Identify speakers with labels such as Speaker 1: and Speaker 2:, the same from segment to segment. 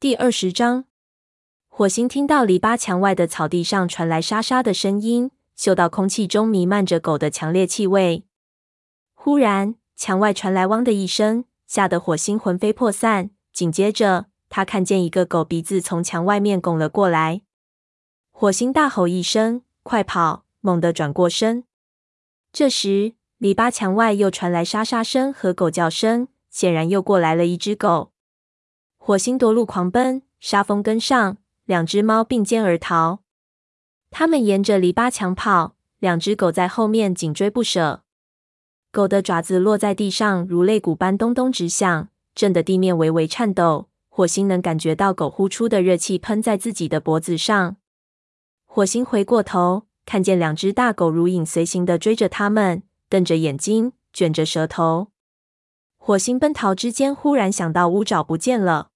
Speaker 1: 第二十章，火星听到篱笆墙外的草地上传来沙沙的声音，嗅到空气中弥漫着狗的强烈气味。忽然，墙外传来“汪”的一声，吓得火星魂飞魄散。紧接着，他看见一个狗鼻子从墙外面拱了过来。火星大吼一声：“快跑！”猛地转过身。这时，篱笆墙外又传来沙沙声和狗叫声，显然又过来了一只狗。火星夺路狂奔，沙风跟上，两只猫并肩而逃。他们沿着篱笆墙跑，两只狗在后面紧追不舍。狗的爪子落在地上，如肋骨般咚咚直响，震得地面微微颤抖。火星能感觉到狗呼出的热气喷在自己的脖子上。火星回过头，看见两只大狗如影随形地追着他们，瞪着眼睛，卷着舌头。火星奔逃之间，忽然想到乌爪不见了。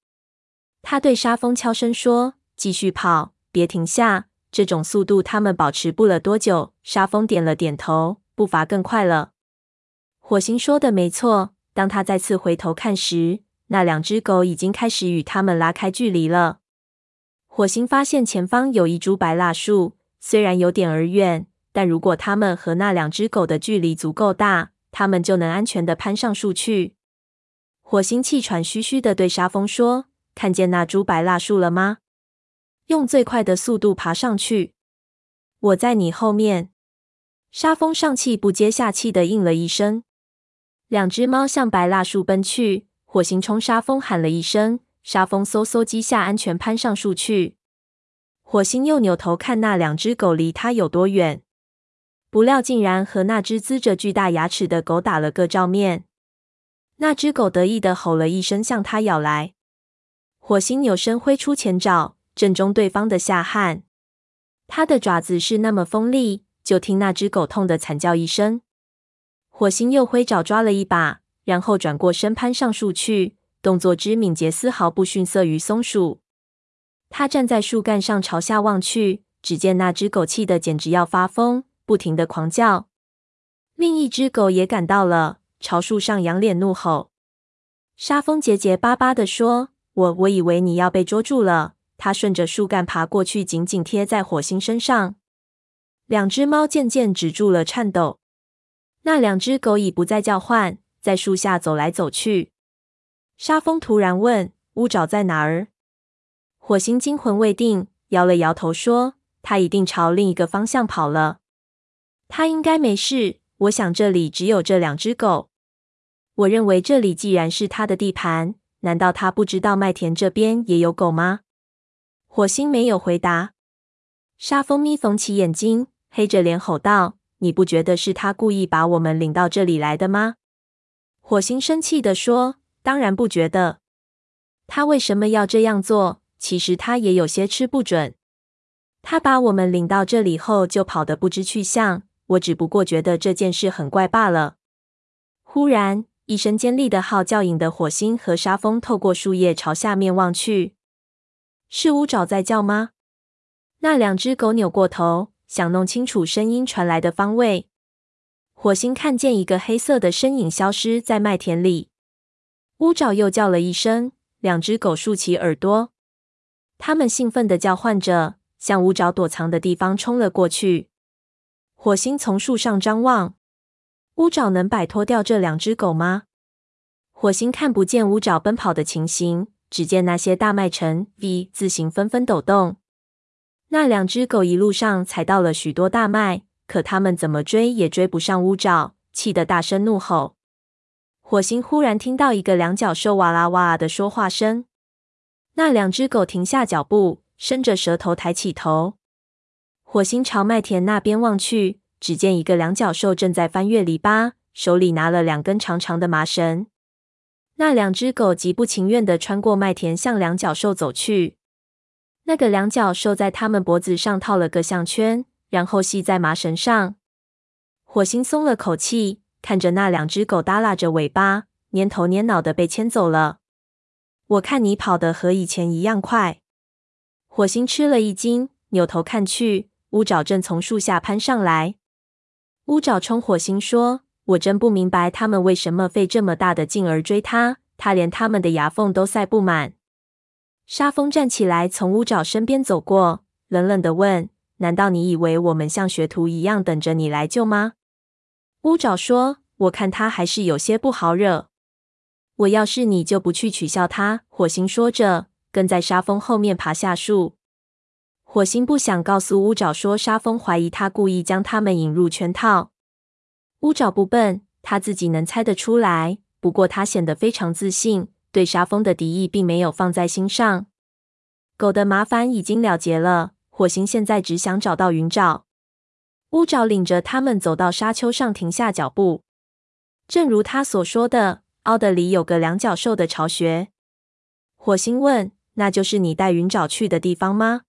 Speaker 1: 他对沙风悄声说：“继续跑，别停下。这种速度，他们保持不了多久。”沙风点了点头，步伐更快了。火星说的没错。当他再次回头看时，那两只狗已经开始与他们拉开距离了。火星发现前方有一株白蜡树，虽然有点儿远，但如果他们和那两只狗的距离足够大，他们就能安全的攀上树去。火星气喘吁吁的对沙风说。看见那株白蜡树了吗？用最快的速度爬上去。我在你后面。沙风上气不接下气的应了一声。两只猫向白蜡树奔去。火星冲沙风喊了一声，沙风嗖嗖几下安全攀上树去。火星又扭头看那两只狗离他有多远，不料竟然和那只呲着巨大牙齿的狗打了个照面。那只狗得意的吼了一声，向他咬来。火星扭身挥出前爪，正中对方的下颌。他的爪子是那么锋利，就听那只狗痛得惨叫一声。火星又挥爪抓了一把，然后转过身攀上树去，动作之敏捷丝毫不逊色于松鼠。他站在树干上朝下望去，只见那只狗气得简直要发疯，不停的狂叫。另一只狗也赶到了，朝树上仰脸怒吼。沙风结结巴巴地说。我我以为你要被捉住了。他顺着树干爬过去，紧紧贴在火星身上。两只猫渐渐止住了颤抖。那两只狗已不再叫唤，在树下走来走去。沙风突然问：“乌爪在哪儿？”火星惊魂未定，摇了摇头说：“他一定朝另一个方向跑了。他应该没事。我想这里只有这两只狗。我认为这里既然是他的地盘。”难道他不知道麦田这边也有狗吗？火星没有回答。沙风眯缝起眼睛，黑着脸吼道：“你不觉得是他故意把我们领到这里来的吗？”火星生气地说：“当然不觉得。他为什么要这样做？其实他也有些吃不准。他把我们领到这里后就跑得不知去向，我只不过觉得这件事很怪罢了。”忽然。一声尖利的号叫引得火星和沙风透过树叶朝下面望去。是乌爪在叫吗？那两只狗扭过头，想弄清楚声音传来的方位。火星看见一个黑色的身影消失在麦田里。乌爪又叫了一声，两只狗竖起耳朵，它们兴奋地叫唤着，向乌爪躲藏的地方冲了过去。火星从树上张望。乌爪能摆脱掉这两只狗吗？火星看不见乌爪奔跑的情形，只见那些大麦呈 V 字形纷纷抖动。那两只狗一路上踩到了许多大麦，可它们怎么追也追不上乌爪，气得大声怒吼。火星忽然听到一个两脚兽哇啦哇啦的说话声。那两只狗停下脚步，伸着舌头抬起头。火星朝麦田那边望去。只见一个两脚兽正在翻越篱笆，手里拿了两根长长的麻绳。那两只狗极不情愿地穿过麦田，向两脚兽走去。那个两脚兽在它们脖子上套了个项圈，然后系在麻绳上。火星松了口气，看着那两只狗耷拉着尾巴，蔫头蔫脑的被牵走了。我看你跑得和以前一样快。火星吃了一惊，扭头看去，乌爪正从树下攀上来。乌爪冲火星说：“我真不明白他们为什么费这么大的劲儿追他，他连他们的牙缝都塞不满。”沙风站起来，从乌爪身边走过，冷冷地问：“难道你以为我们像学徒一样等着你来救吗？”乌爪说：“我看他还是有些不好惹。我要是你，就不去取笑他。”火星说着，跟在沙风后面爬下树。火星不想告诉乌爪说沙风怀疑他故意将他们引入圈套。乌爪不笨，他自己能猜得出来。不过他显得非常自信，对沙风的敌意并没有放在心上。狗的麻烦已经了结了，火星现在只想找到云爪。乌爪领着他们走到沙丘上，停下脚步。正如他所说的，奥德里有个两角兽的巢穴。火星问：“那就是你带云爪去的地方吗？”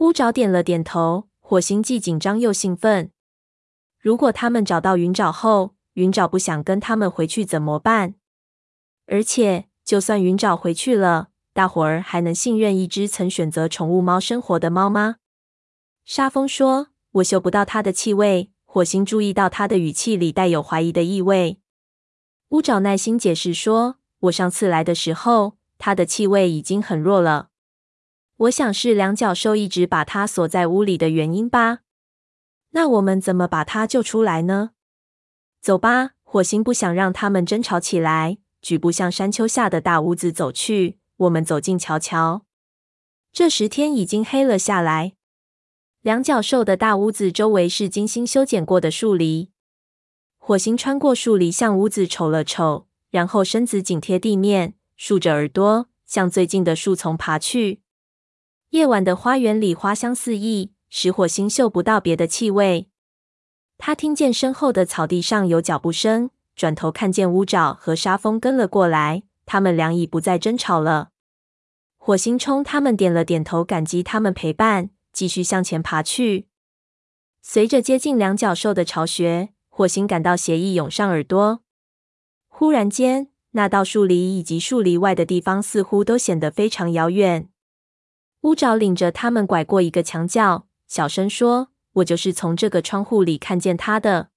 Speaker 1: 乌爪点了点头，火星既紧张又兴奋。如果他们找到云爪后，云爪不想跟他们回去怎么办？而且，就算云爪回去了，大伙儿还能信任一只曾选择宠物猫生活的猫吗？沙风说：“我嗅不到它的气味。”火星注意到他的语气里带有怀疑的意味。乌爪耐心解释说：“我上次来的时候，它的气味已经很弱了。”我想是两角兽一直把它锁在屋里的原因吧。那我们怎么把它救出来呢？走吧，火星不想让他们争吵起来，举步向山丘下的大屋子走去。我们走近瞧瞧。这时天已经黑了下来。两角兽的大屋子周围是精心修剪过的树篱。火星穿过树篱，向屋子瞅了瞅，然后身子紧贴地面，竖着耳朵，向最近的树丛爬去。夜晚的花园里花香四溢，使火星嗅不到别的气味。他听见身后的草地上有脚步声，转头看见乌爪和沙风跟了过来。他们俩已不再争吵了。火星冲他们点了点头，感激他们陪伴，继续向前爬去。随着接近两角兽的巢穴，火星感到邪意涌上耳朵。忽然间，那道树篱以及树篱外的地方似乎都显得非常遥远。乌爪领着他们拐过一个墙角，小声说：“我就是从这个窗户里看见他的。”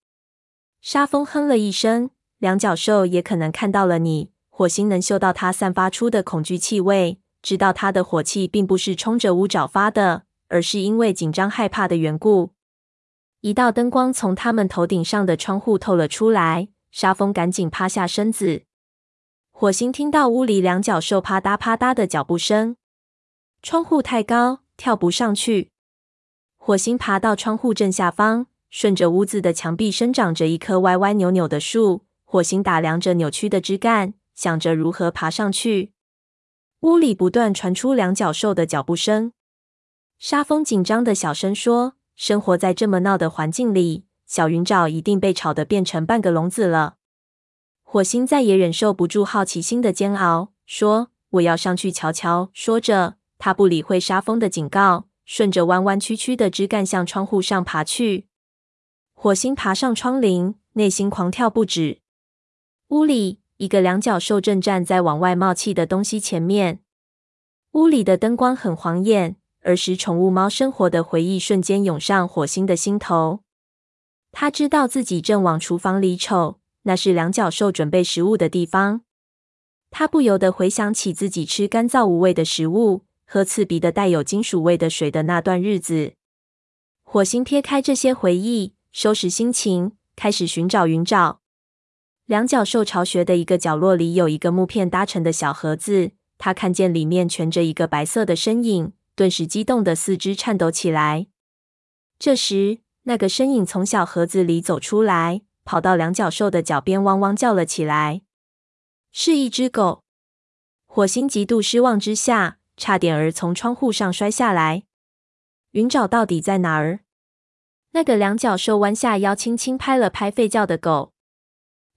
Speaker 1: 沙风哼了一声：“两角兽也可能看到了你。”火星能嗅到他散发出的恐惧气味，知道他的火气并不是冲着乌爪发的，而是因为紧张害怕的缘故。一道灯光从他们头顶上的窗户透了出来，沙风赶紧趴下身子。火星听到屋里两角兽啪嗒啪嗒的脚步声。窗户太高，跳不上去。火星爬到窗户正下方，顺着屋子的墙壁生长着一棵歪歪扭扭的树。火星打量着扭曲的枝干，想着如何爬上去。屋里不断传出两脚兽的脚步声。沙风紧张的小声说：“生活在这么闹的环境里，小云爪一定被吵得变成半个聋子了。”火星再也忍受不住好奇心的煎熬，说：“我要上去瞧瞧。”说着。他不理会沙风的警告，顺着弯弯曲曲的枝干向窗户上爬去。火星爬上窗棂，内心狂跳不止。屋里，一个两脚兽正站在往外冒气的东西前面。屋里的灯光很晃眼，儿时宠物猫生活的回忆瞬间涌上火星的心头。他知道自己正往厨房里瞅，那是两脚兽准备食物的地方。他不由得回想起自己吃干燥无味的食物。喝刺鼻的带有金属味的水的那段日子，火星撇开这些回忆，收拾心情，开始寻找云沼。两角兽巢穴的一个角落里有一个木片搭成的小盒子，他看见里面蜷着一个白色的身影，顿时激动的四肢颤抖起来。这时，那个身影从小盒子里走出来，跑到两角兽的脚边，汪汪叫了起来，是一只狗。火星极度失望之下，差点儿从窗户上摔下来。云爪到底在哪儿？那个两脚兽弯下腰，轻轻拍了拍吠叫的狗。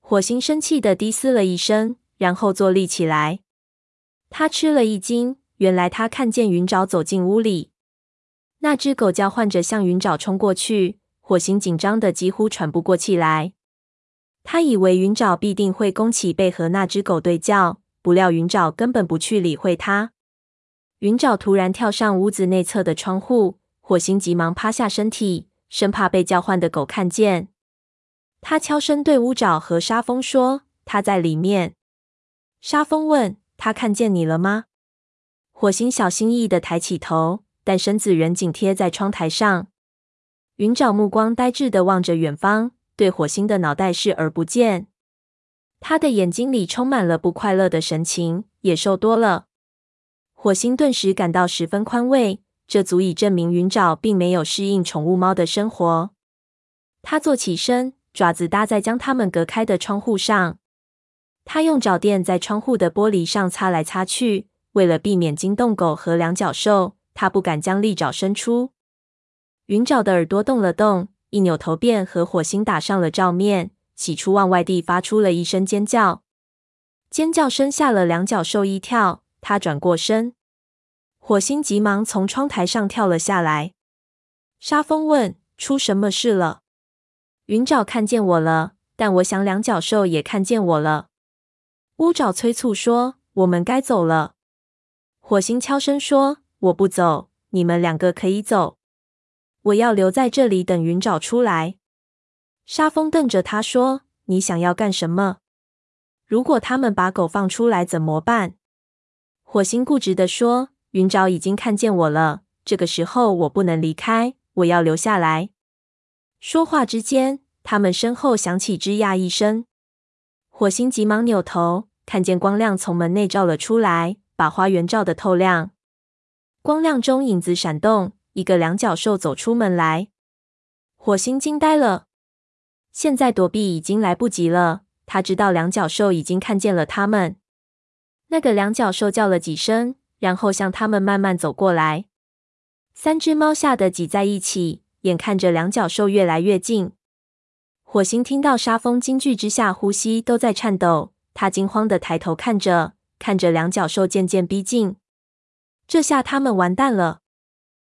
Speaker 1: 火星生气地低嘶了一声，然后坐立起来。他吃了一惊，原来他看见云爪走进屋里。那只狗叫唤着向云爪冲过去。火星紧张得几乎喘不过气来。他以为云爪必定会弓起背和那只狗对叫，不料云爪根本不去理会他。云爪突然跳上屋子内侧的窗户，火星急忙趴下身体，生怕被叫唤的狗看见。他悄声对乌爪和沙风说：“他在里面。”沙风问：“他看见你了吗？”火星小心翼翼的抬起头，但身子仍紧贴在窗台上。云沼目光呆滞地望着远方，对火星的脑袋视而不见。他的眼睛里充满了不快乐的神情，野兽多了。火星顿时感到十分宽慰，这足以证明云沼并没有适应宠物猫的生活。他坐起身，爪子搭在将它们隔开的窗户上。他用爪垫在窗户的玻璃上擦来擦去。为了避免惊动狗和两脚兽，他不敢将利爪伸出。云沼的耳朵动了动，一扭头便和火星打上了照面，喜出望外地发出了一声尖叫。尖叫声吓了两脚兽一跳，他转过身，火星急忙从窗台上跳了下来。沙风问：“出什么事了？”云沼看见我了，但我想两脚兽也看见我了。乌爪催促说：“我们该走了。”火星悄声说：“我不走，你们两个可以走。我要留在这里等云沼出来。”沙风瞪着他说：“你想要干什么？如果他们把狗放出来怎么办？”火星固执地说：“云沼已经看见我了，这个时候我不能离开，我要留下来。”说话之间，他们身后响起吱呀一声，火星急忙扭头，看见光亮从门内照了出来。把花园照得透亮，光亮中影子闪动，一个两脚兽走出门来。火星惊呆了，现在躲避已经来不及了。他知道两脚兽已经看见了他们。那个两脚兽叫了几声，然后向他们慢慢走过来。三只猫吓得挤在一起，眼看着两脚兽越来越近。火星听到沙风惊惧之下，呼吸都在颤抖。他惊慌的抬头看着。看着两脚兽渐渐逼近，这下他们完蛋了。